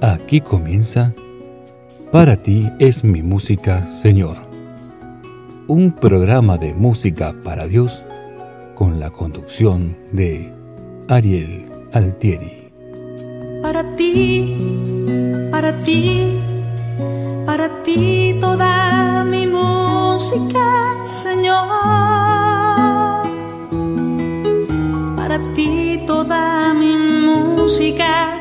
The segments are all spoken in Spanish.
Aquí comienza Para ti es mi música, Señor. Un programa de música para Dios con la conducción de Ariel Altieri. Para ti, para ti, para ti toda mi música, Señor. Para ti toda mi música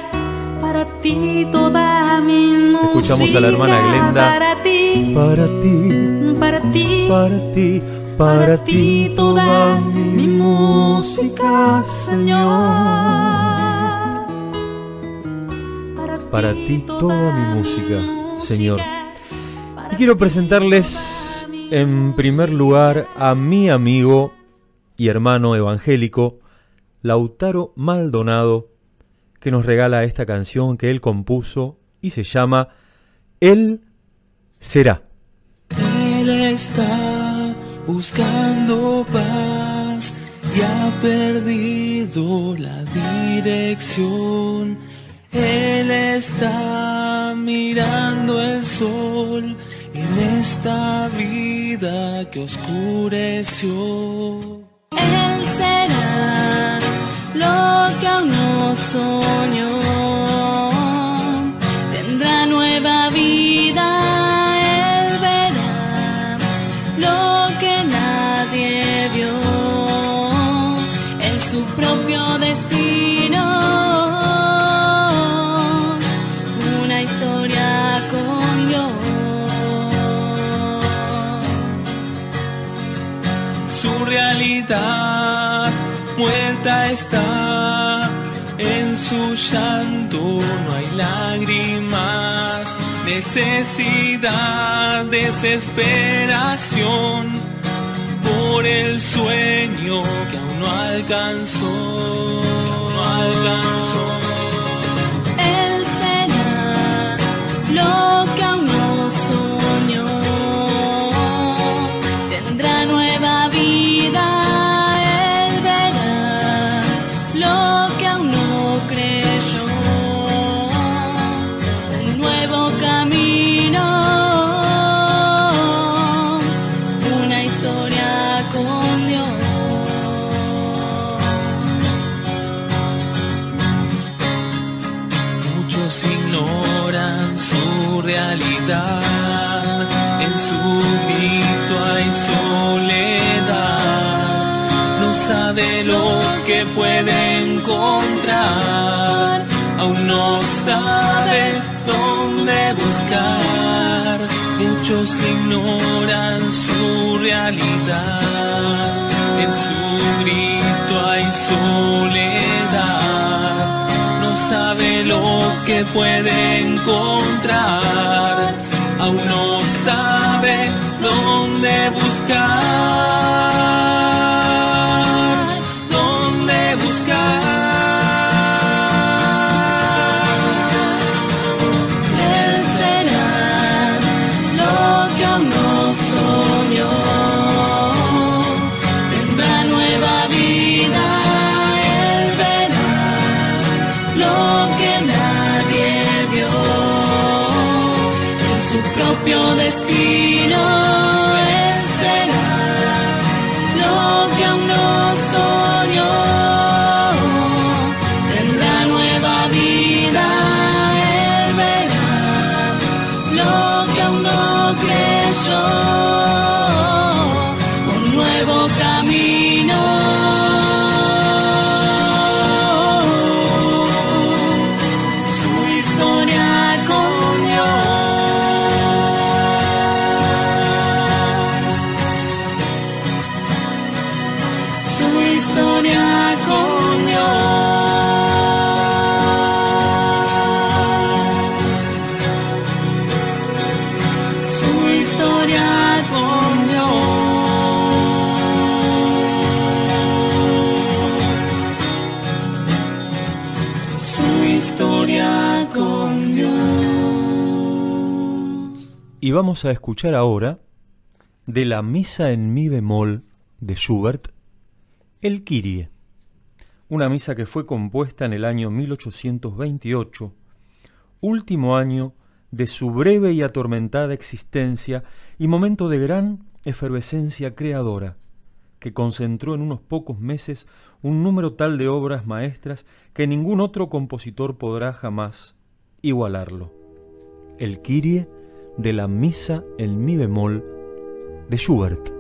para ti toda mi música. Escuchamos a la hermana Glenda. Para ti, Para ti, para ti, para ti, para ti toda mi música, Señor. Para ti toda mi música, Señor. Y quiero presentarles en primer lugar a mi amigo y hermano evangélico, Lautaro Maldonado, que nos regala esta canción que él compuso y se llama Él será. Él está buscando paz y ha perdido la dirección. Él está mirando el sol en esta vida que oscureció. Él será lo que aún no soñó. Está. En su llanto no hay lágrimas, necesidad, desesperación por el sueño que aún no alcanzó. No alcanzó. Él será lo muchos ignoran su realidad, en su grito hay soledad. No sabe lo que puede encontrar, aún no sabe dónde buscar, aún vamos a escuchar ahora de la Misa en Mi bemol de Schubert, el Kyrie, una misa que fue compuesta en el año 1828, último año de su breve y atormentada existencia y momento de gran efervescencia creadora, que concentró en unos pocos meses un número tal de obras maestras que ningún otro compositor podrá jamás igualarlo. El Kyrie de la Misa en Mi bemol de Schubert.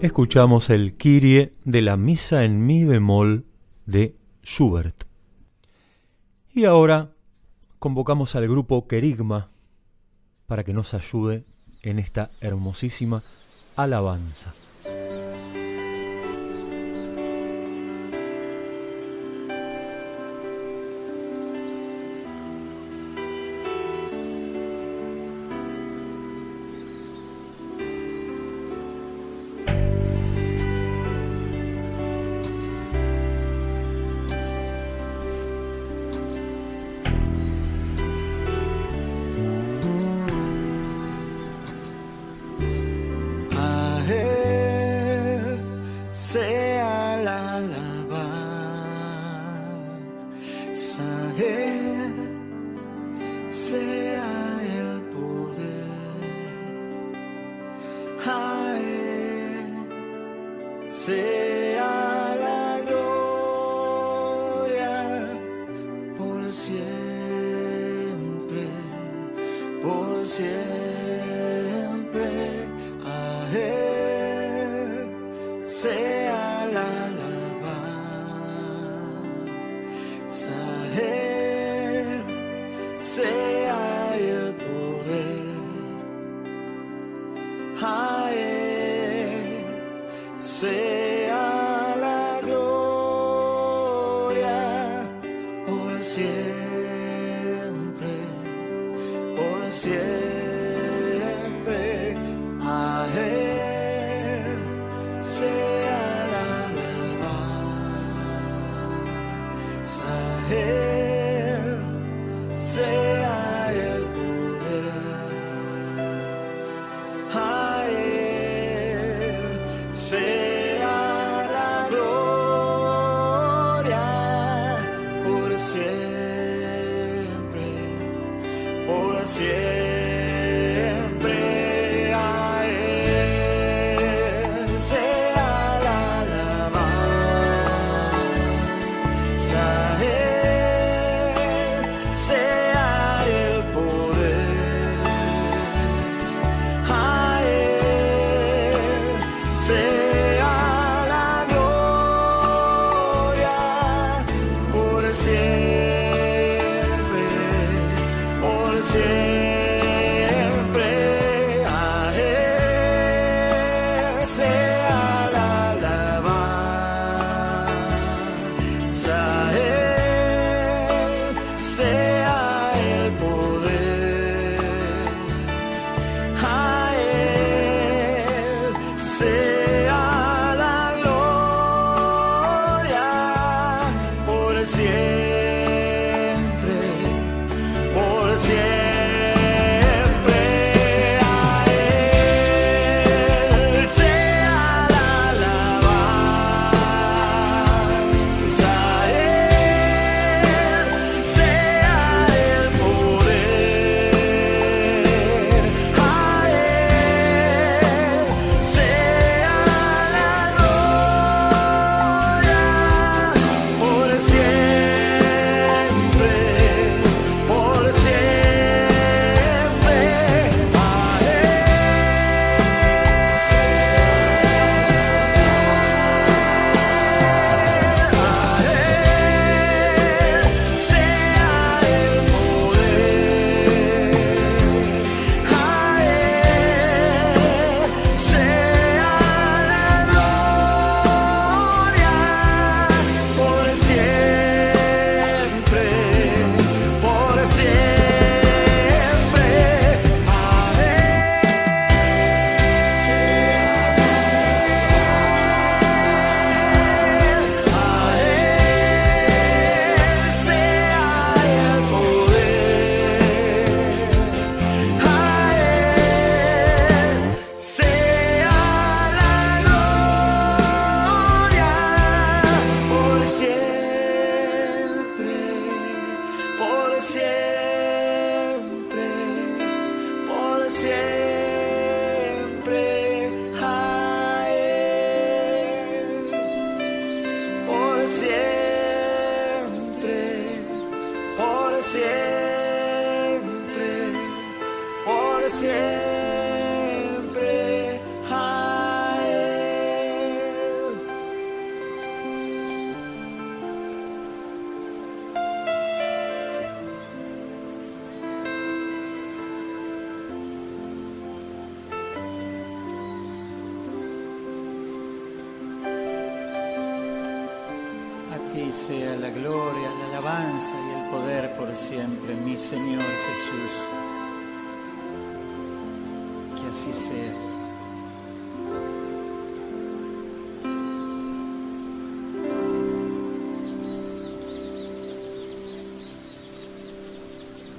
Escuchamos el Kyrie de la Misa en Mi bemol de Schubert. Y ahora convocamos al grupo Kerigma para que nos ayude en esta hermosísima alabanza.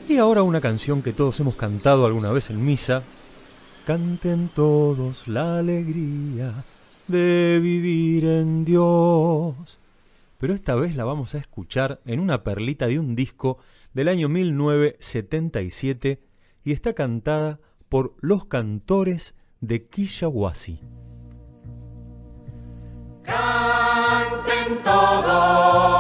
Y ahora una canción que todos hemos cantado alguna vez en misa. Canten todos la alegría de vivir en Dios. Pero esta vez la vamos a escuchar en una perlita de un disco del año 1977 y está cantada por los cantores de Quillahuasi. Canten todos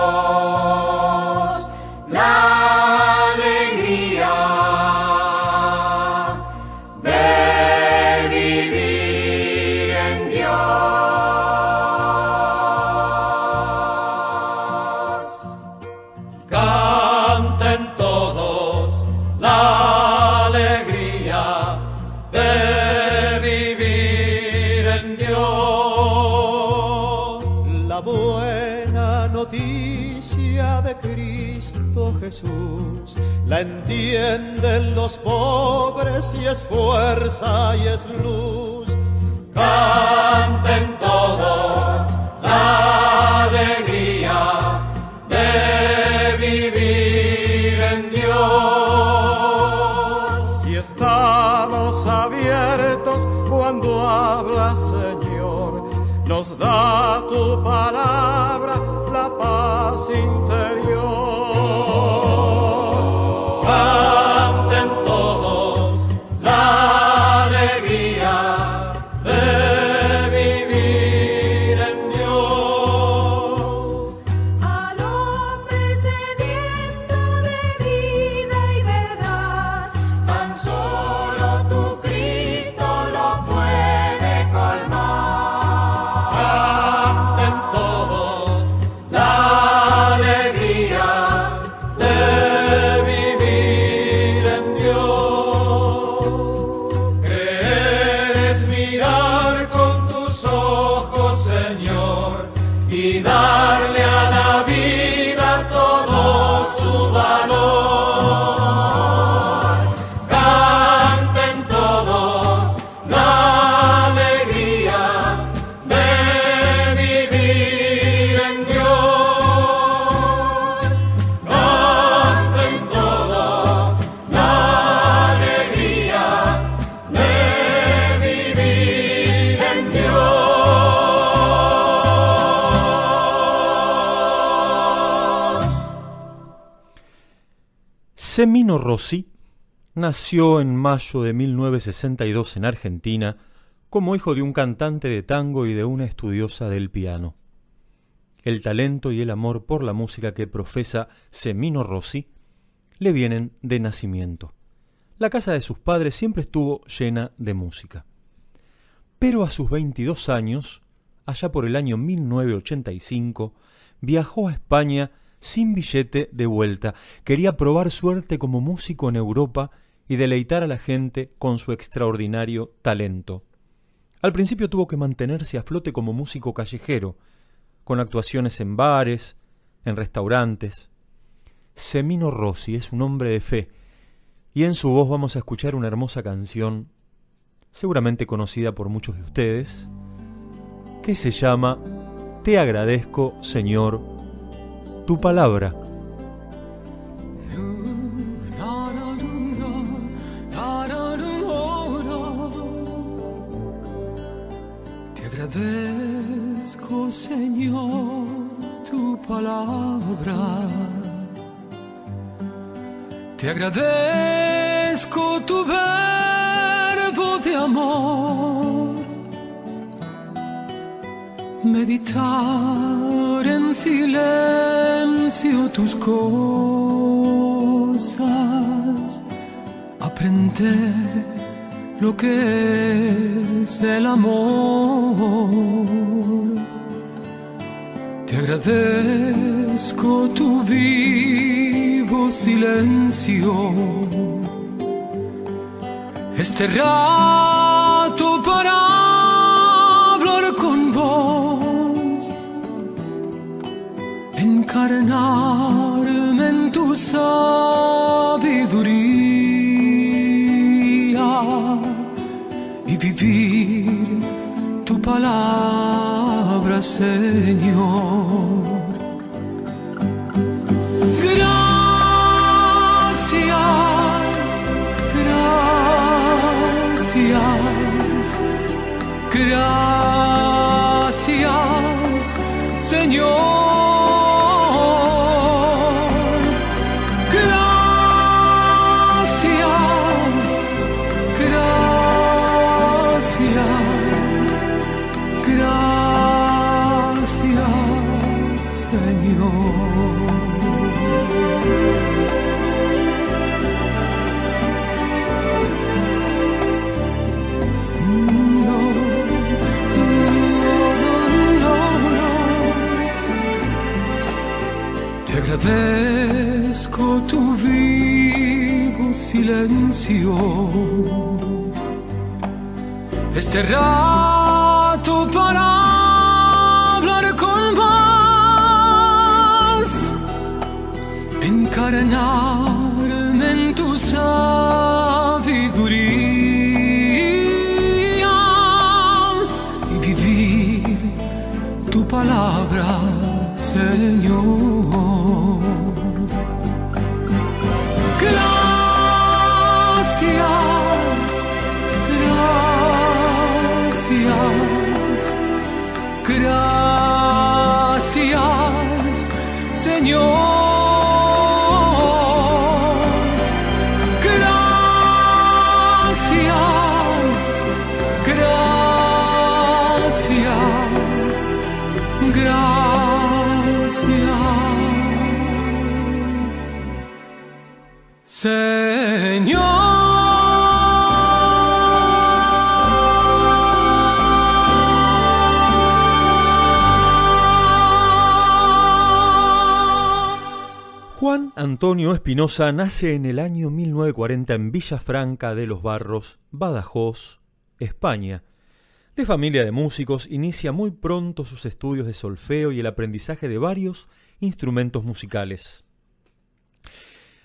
entienden los pobres y es fuerza y es luz. Canten todos la alegría de vivir en Dios. Y estamos abiertos cuando habla Señor, nos da tu palabra la paz interior. Semino Rossi nació en mayo de 1962 en Argentina como hijo de un cantante de tango y de una estudiosa del piano. El talento y el amor por la música que profesa Semino Rossi le vienen de nacimiento. La casa de sus padres siempre estuvo llena de música. Pero a sus 22 años, allá por el año 1985, viajó a España sin billete de vuelta. Quería probar suerte como músico en Europa y deleitar a la gente con su extraordinario talento. Al principio tuvo que mantenerse a flote como músico callejero, con actuaciones en bares, en restaurantes. Semino Rossi es un hombre de fe, y en su voz vamos a escuchar una hermosa canción, seguramente conocida por muchos de ustedes, que se llama Te agradezco, Señor, tu palabra. Te agradezco, Señor, tu palabra. Te agradezco tu verbo de amor. Meditar en silencio tus cosas. Aprender lo que es el amor. Te agradezco tu vivo silencio. Este rato para encarnarme en tu sabiduría y vivir tu palabra, Señor. Gracias, gracias, gracias, Señor. Agradezco tu vivo silencio. Este rato para hablar con vos, encarnarme en tu sabiduría y vivir tu palabra. Juan Antonio Espinosa nace en el año 1940 en Villafranca de los Barros, Badajoz, España. De familia de músicos, inicia muy pronto sus estudios de solfeo y el aprendizaje de varios instrumentos musicales.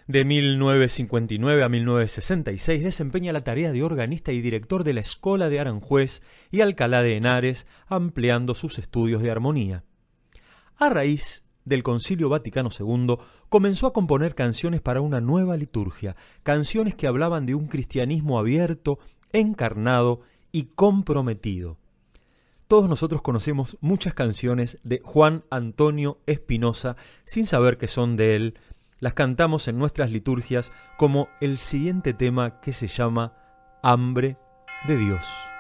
De 1959 a 1966 desempeña la tarea de organista y director de la Escola de Aranjuez y Alcalá de Henares, ampliando sus estudios de armonía. A raíz del Concilio Vaticano II, comenzó a componer canciones para una nueva liturgia, canciones que hablaban de un cristianismo abierto, encarnado y comprometido. Todos nosotros conocemos muchas canciones de Juan Antonio Espinosa sin saber que son de él. Las cantamos en nuestras liturgias como el siguiente tema que se llama Hambre de Dios.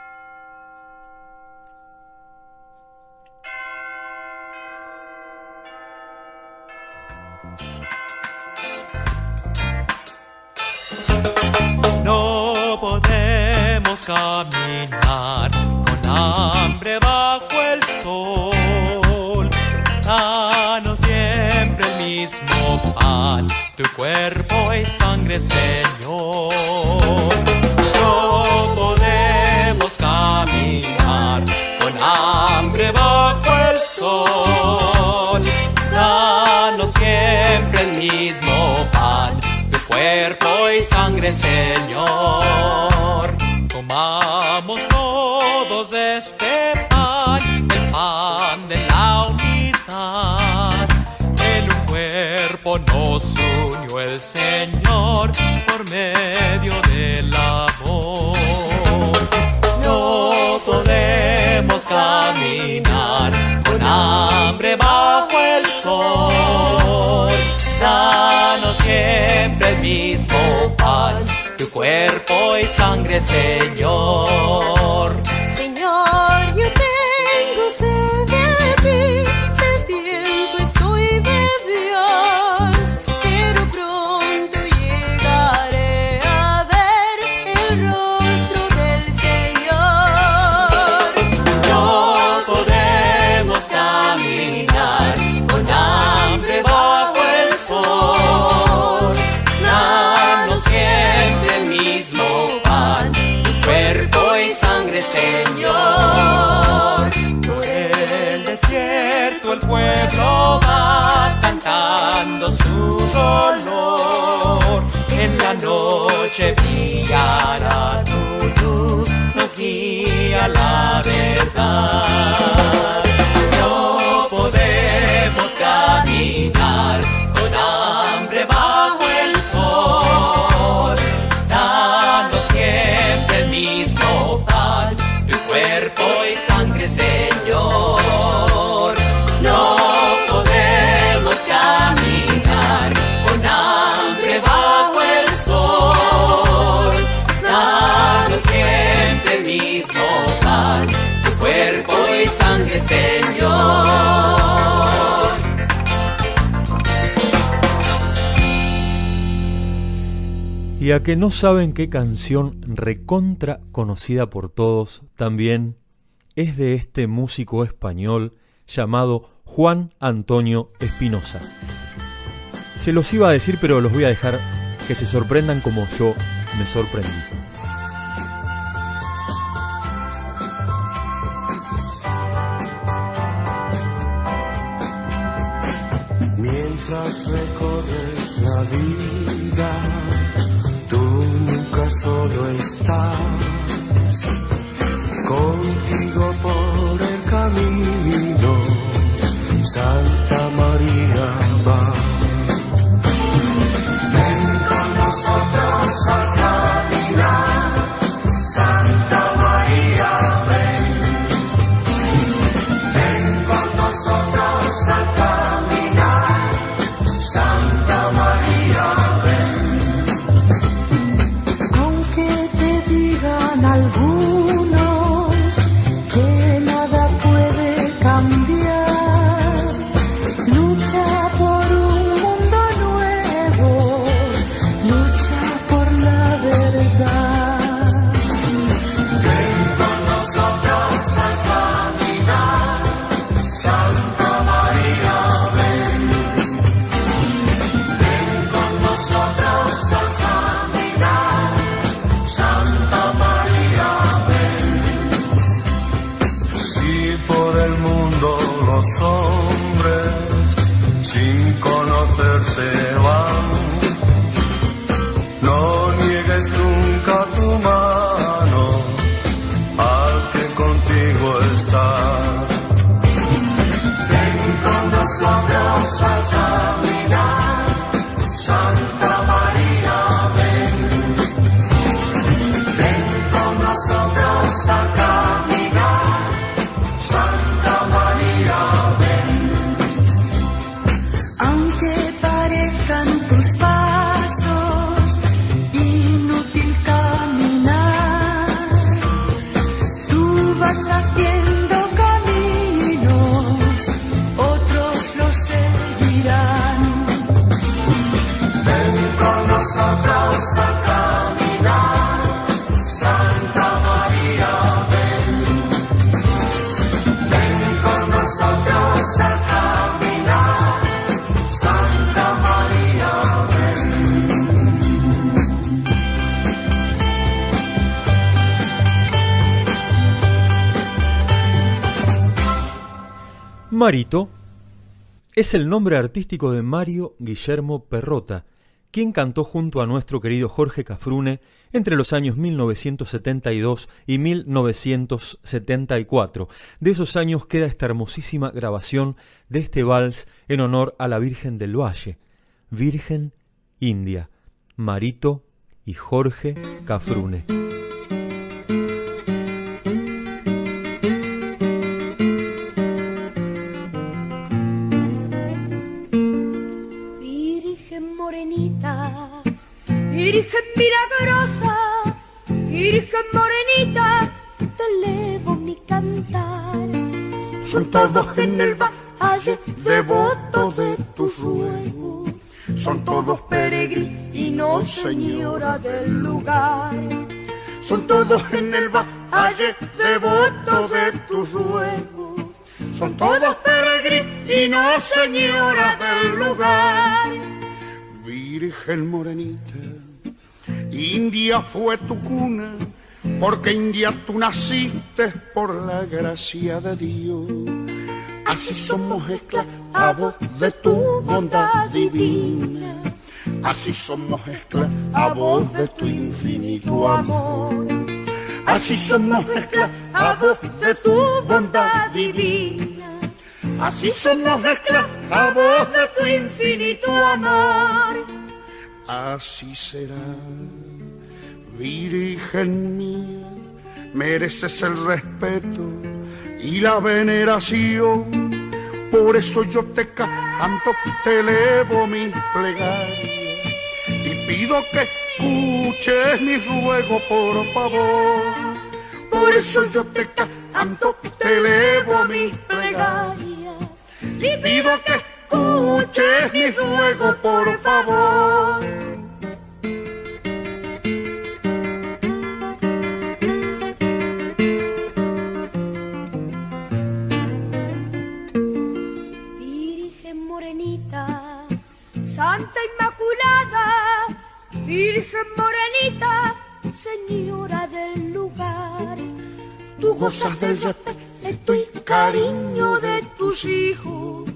Caminar con hambre bajo el sol. Danos siempre el mismo pan, tu cuerpo y sangre, Señor. No podemos caminar con hambre bajo el sol. Danos siempre el mismo pan, tu cuerpo y sangre, Señor. Tomamos todos este pan, el pan de la unidad. En un cuerpo nos unió el Señor por medio del amor. No podemos caminar con hambre bajo el sol. Danos siempre el mismo pan, cuerpo y sangre, Señor. Señor, yo tengo sed el pueblo va cantando su dolor. En la noche brillará tu luz, nos guía la verdad. No podemos caminar con hambre Señor. Y a que no saben qué canción recontra conocida por todos también es de este músico español llamado Juan Antonio Espinosa. Se los iba a decir, pero los voy a dejar que se sorprendan como yo me sorprendí. Mientras recorres la vida, tú nunca solo estás. Contigo por el camino, Santa Es el nombre artístico de Mario Guillermo Perrota, quien cantó junto a nuestro querido Jorge Cafrune entre los años 1972 y 1974. De esos años queda esta hermosísima grabación de este vals en honor a la Virgen del Valle, Virgen India, Marito y Jorge Cafrune. Virgen milagrosa, Virgen morenita, te elevo mi cantar. Son todos en el valle devotos de tus ruegos, son todos peregrinos, señora del lugar. Son todos en el valle devotos de tus ruegos, son todos peregrinos, señora del lugar. Virgen morenita, India fue tu cuna, porque India tú naciste por la gracia de Dios. Así somos esclavos de tu bondad divina, así somos esclavos de tu infinito amor. Así somos esclavos de tu bondad divina. Así somos esclavos de tu infinito amor. Así será, Virgen mía, mereces el respeto y la veneración. Por eso yo te canto, te elevo mi plegaria y pido que escuches mi ruego, por favor. Por eso yo te canto, te elevo mis plegarias y pido que escuches mi ruego, por favor. Virgen morenita, Santa Inmaculada, Virgen morenita, Señora del lugar. Tú gozas del respeto y cariño de tus hijos.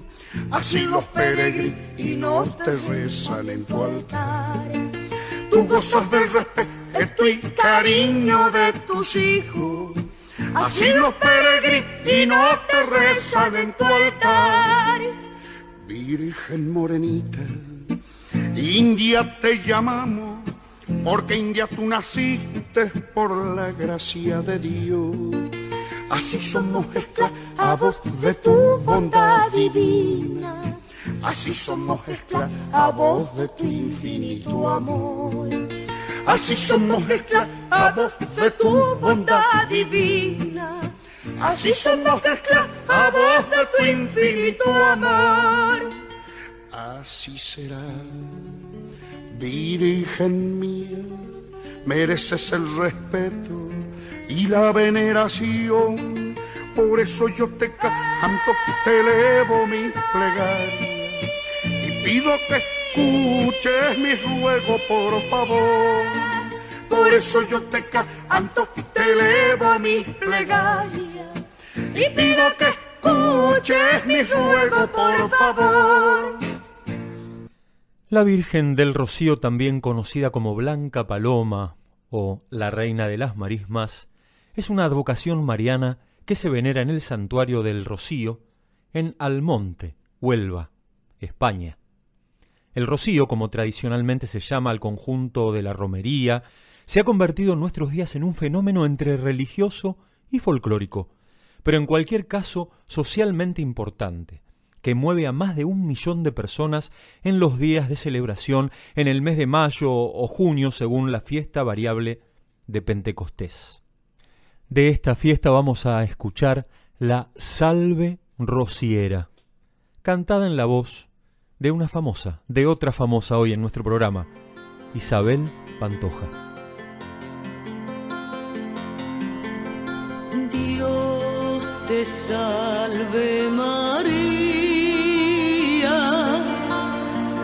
Así los peregrinos te rezan en tu altar. Tú gozas del respeto y cariño de tus hijos. Así los peregrinos te rezan en tu altar. Virgen morenita, India te llamamos, porque India tú naciste por la gracia de Dios. Así somos esclavos de tu bondad divina. Así somos esclavos de tu infinito amor. Así somos esclavos de tu bondad divina. Así somos esclavos de tu infinito amor. Así será, Virgen mía, mereces el respeto y la veneración. Por eso yo te canto, te elevo mi plegaria y pido que escuches mi ruego, por favor. Por eso yo te canto, te elevo mi plegaria y pido que escuches mi ruego, por favor. La Virgen del Rocío, también conocida como Blanca Paloma o la Reina de las Marismas, es una advocación mariana que se venera en el santuario del Rocío, en Almonte, Huelva, España. El rocío, como tradicionalmente se llama al conjunto de la romería, se ha convertido en nuestros días en un fenómeno entre religioso y folclórico, pero en cualquier caso socialmente importante, que mueve a más de un millón de personas en los días de celebración en el mes de mayo o junio según la fiesta variable de Pentecostés. De esta fiesta vamos a escuchar la Salve Rociera, cantada en la voz de una famosa, de otra famosa hoy en nuestro programa, Isabel Pantoja. Dios te salve María,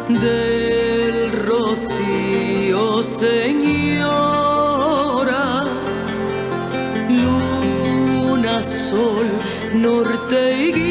del rocío Señora, sol, norte y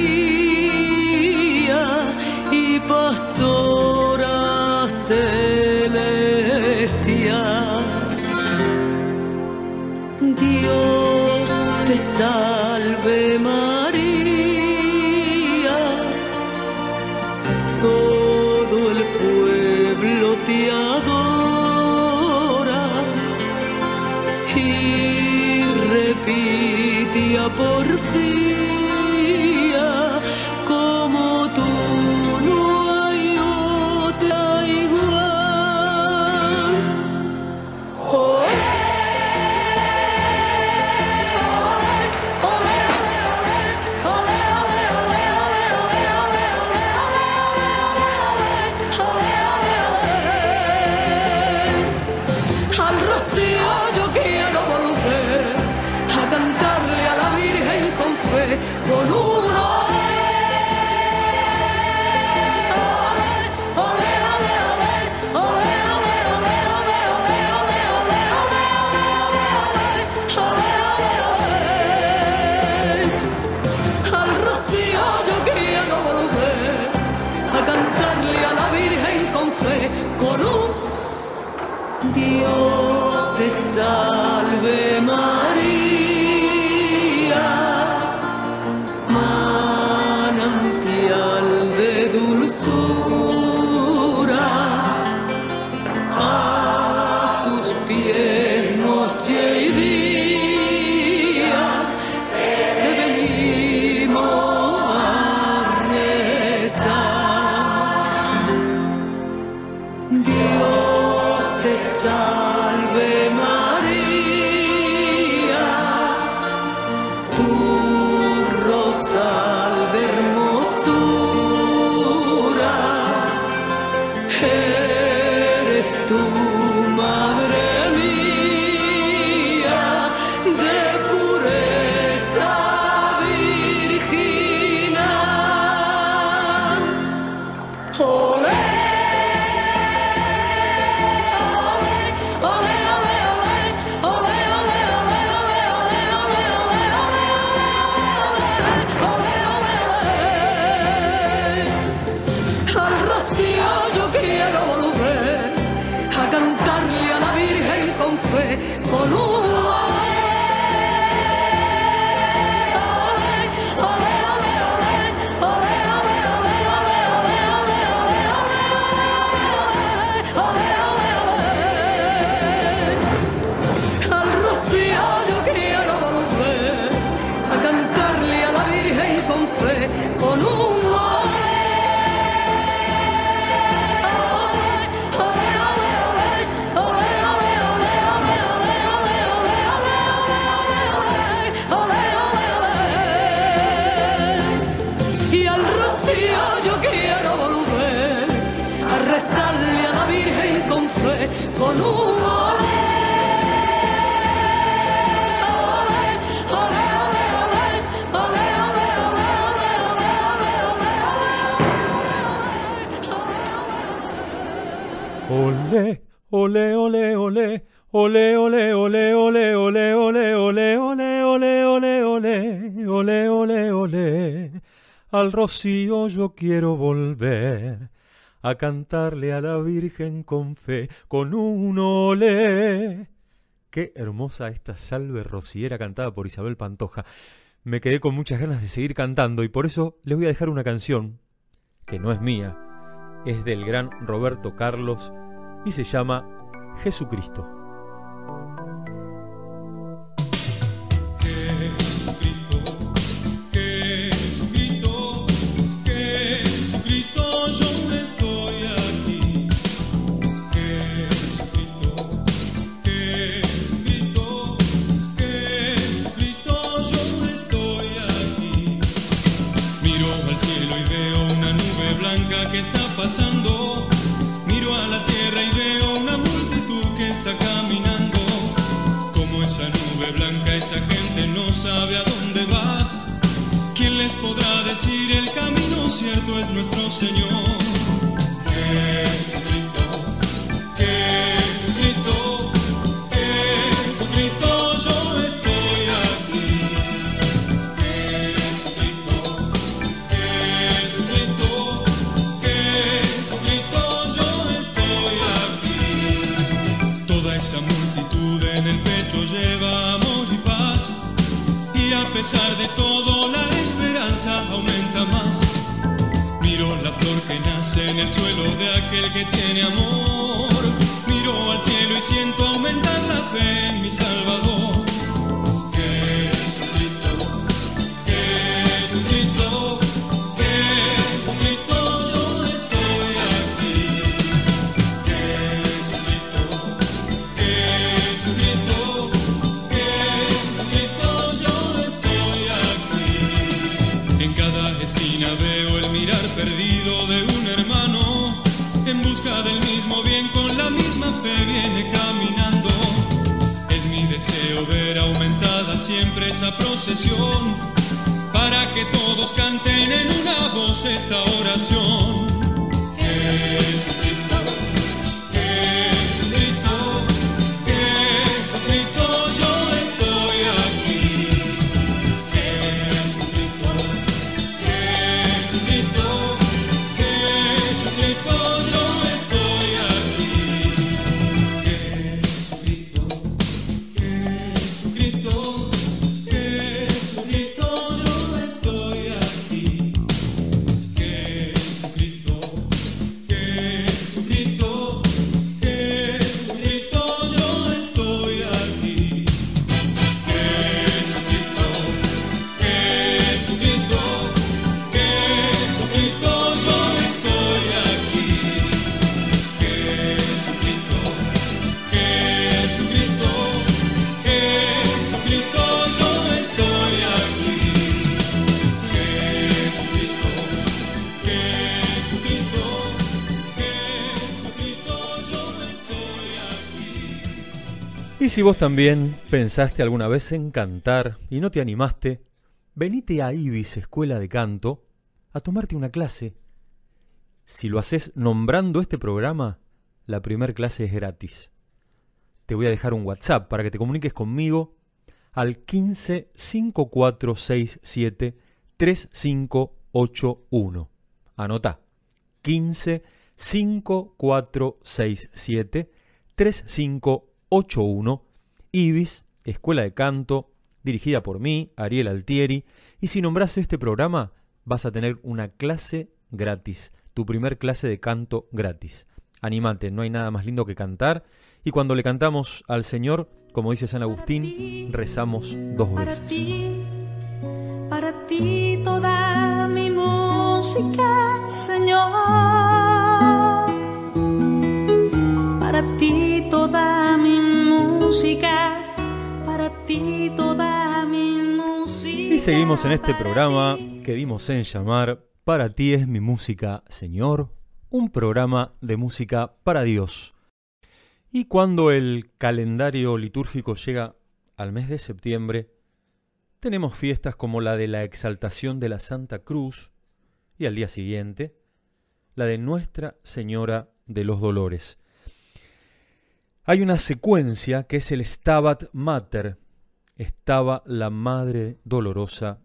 yo quiero volver a cantarle a la Virgen con fe, con un ole. Qué hermosa esta salve rociera cantada por Isabel Pantoja. Me quedé con muchas ganas de seguir cantando y por eso les voy a dejar una canción que no es mía, es del gran Roberto Carlos y se llama. Jesucristo, cielo y veo una nube blanca que está pasando. Miro a la tierra y veo una multitud que está caminando. Como esa nube blanca, esa gente no sabe a dónde va. ¿Quién les podrá decir el camino cierto es nuestro Señor? Pesar de todo la esperanza aumenta más. Miro la flor que nace en el suelo de aquel que tiene amor. Miro al cielo y siento aumentar la fe en mi Salvador. Esa procesión para que todos canten en una voz esta oración. Si vos también pensaste alguna vez en cantar y no te animaste, venite a Ibis Escuela de Canto a tomarte una clase. Si lo haces nombrando este programa, la primera clase es gratis. Te voy a dejar un WhatsApp para que te comuniques conmigo al 15 5467 3581. Anota 15 5467 3581 Ibis, Escuela de Canto, dirigida por mí, Ariel Altieri, y si nombras este programa vas a tener una clase gratis, tu primer clase de canto gratis. Anímate, no hay nada más lindo que cantar, y cuando le cantamos al Señor, como dice San Agustín, rezamos dos veces. Para ti toda mi música, Señor. Seguimos en este programa que dimos en llamar Para ti es mi música, Señor, un programa de música para Dios. Y cuando el calendario litúrgico llega al mes de septiembre, tenemos fiestas como la de la exaltación de la Santa Cruz y al día siguiente la de Nuestra Señora de los Dolores. Hay una secuencia que es el Stabat Mater. Estaba la Madre Dolorosa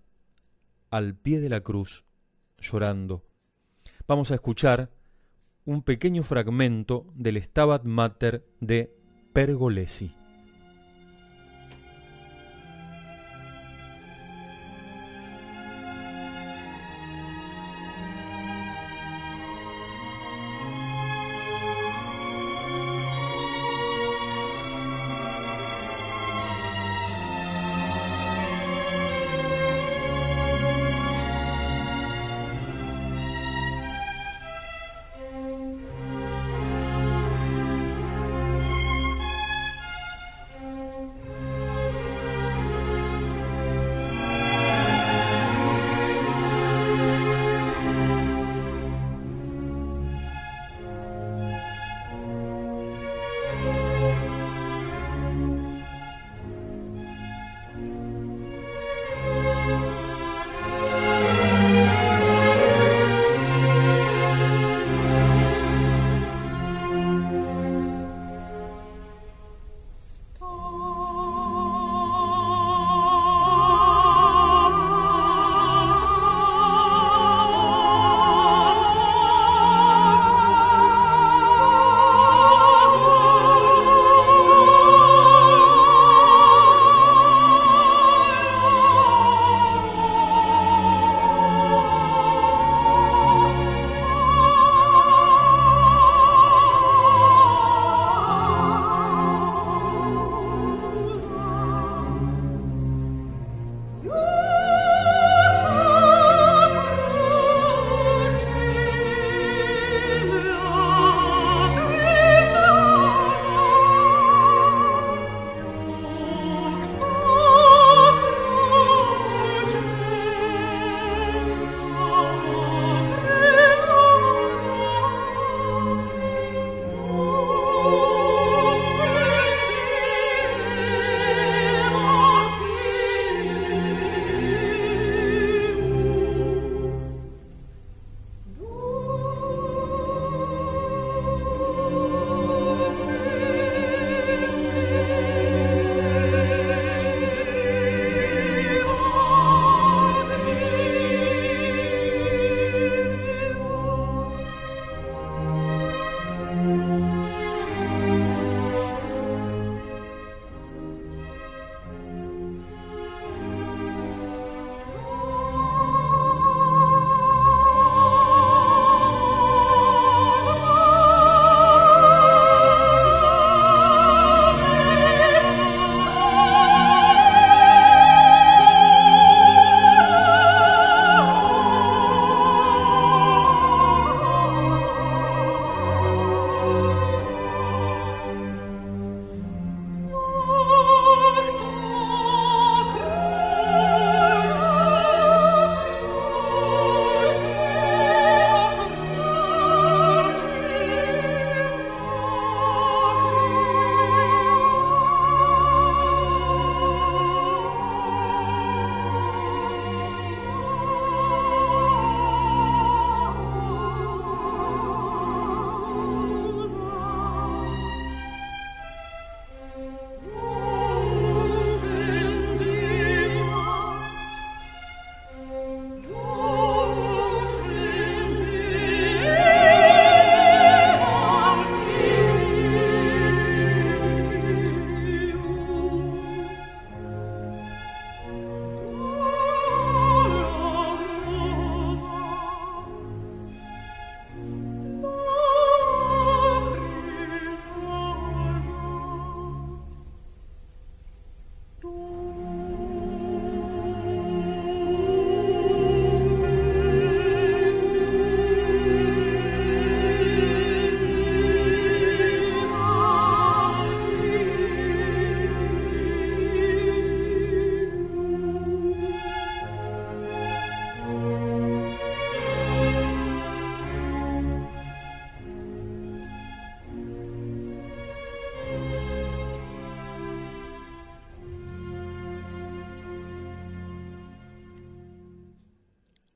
al pie de la cruz llorando. Vamos a escuchar un pequeño fragmento del Stabat Mater de Pergolesi.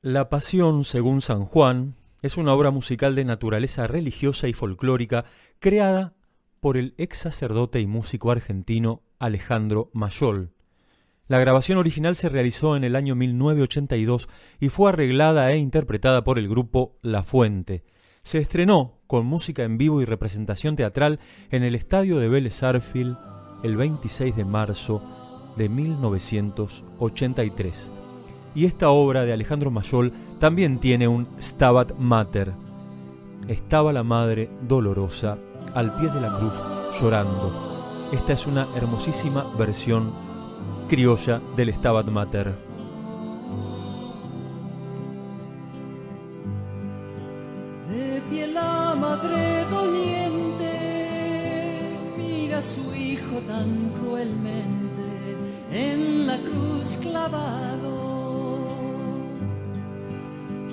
La Pasión según San Juan es una obra musical de naturaleza religiosa y folclórica creada por el ex sacerdote y músico argentino Alejandro Mayol. La grabación original se realizó en el año 1982 y fue arreglada e interpretada por el grupo La Fuente. Se estrenó con música en vivo y representación teatral en el estadio de Vélez Arfield el 26 de marzo de 1983. Y esta obra de Alejandro Mayol también tiene un Stabat Mater. Estaba la madre dolorosa al pie de la cruz llorando. Esta es una hermosísima versión criolla del Stabat Mater. De pie la madre doliente mira a su hijo tan cruelmente en la cruz clavado.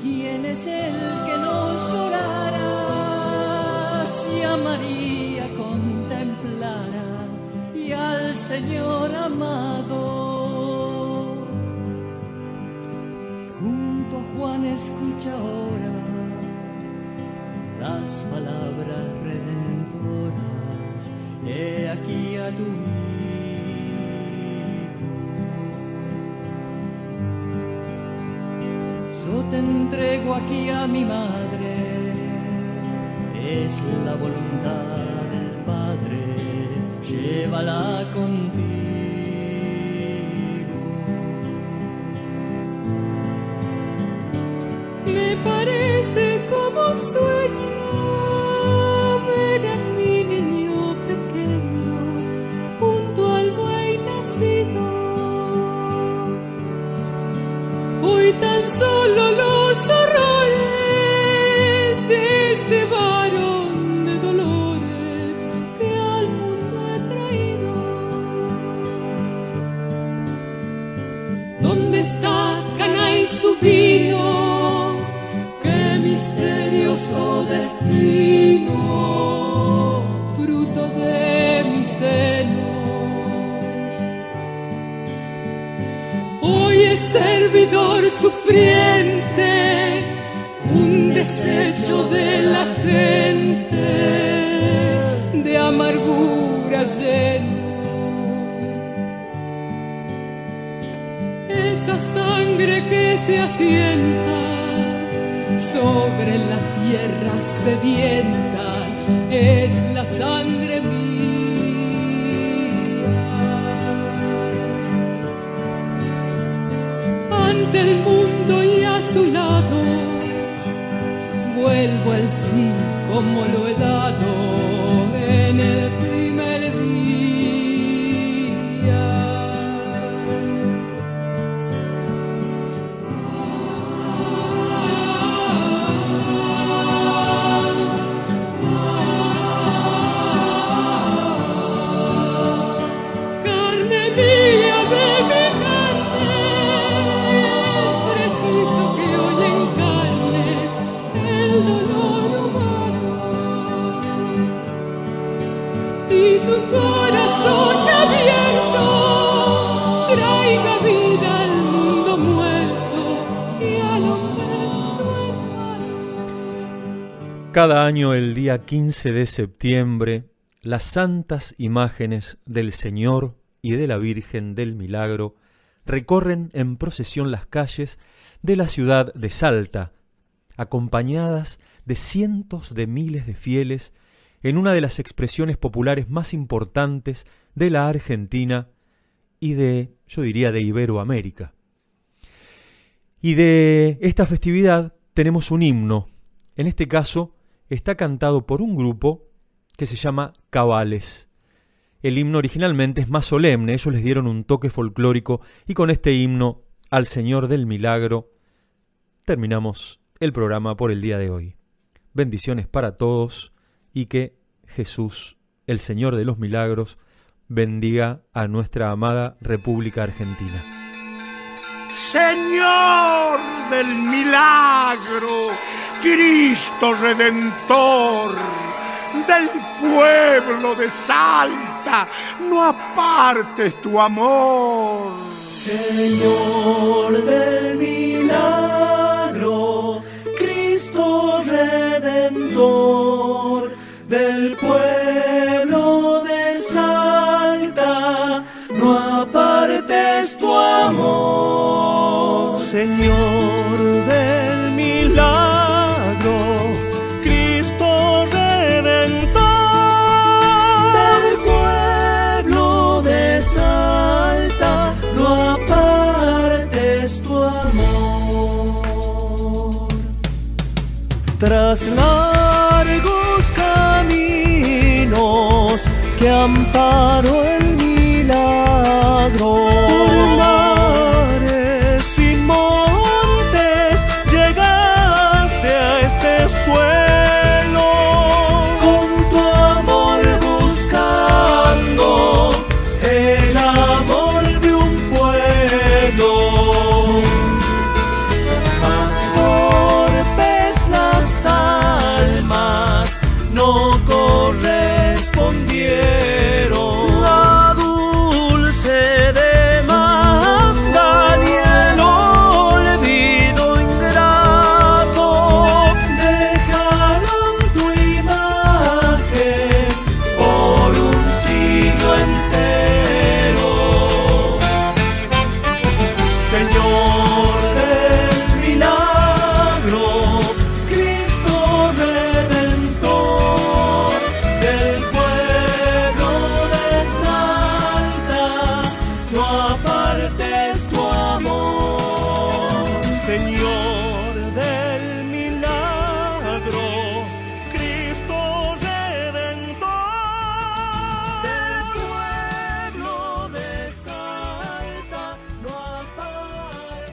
¿Quién es el que no llorara si a María contemplara y al Señor amado? Junto a Juan escucha ahora las palabras redentoras. He aquí a tu hijo. Yo te entrego aquí a mi madre. Es la voluntad del Padre. Llévala contigo. Me parece Cada año, el día 15 de septiembre, las santas imágenes del Señor y de la Virgen del Milagro recorren en procesión las calles de la ciudad de Salta, acompañadas de cientos de miles de fieles en una de las expresiones populares más importantes de la Argentina y de, yo diría, de Iberoamérica. Y de esta festividad tenemos un himno. En este caso está cantado por un grupo que se llama Cabales. El himno originalmente es más solemne, ellos les dieron un toque folclórico y con este himno al Señor del Milagro terminamos el programa por el día de hoy. Bendiciones para todos y que Jesús, el Señor de los Milagros, bendiga a nuestra amada República Argentina. Señor del milagro, Cristo Redentor del pueblo de Salta, no apartes tu amor. Señor del milagro, Cristo Redentor del pueblo de Salta, no apartes tu amor. Señor del nasıl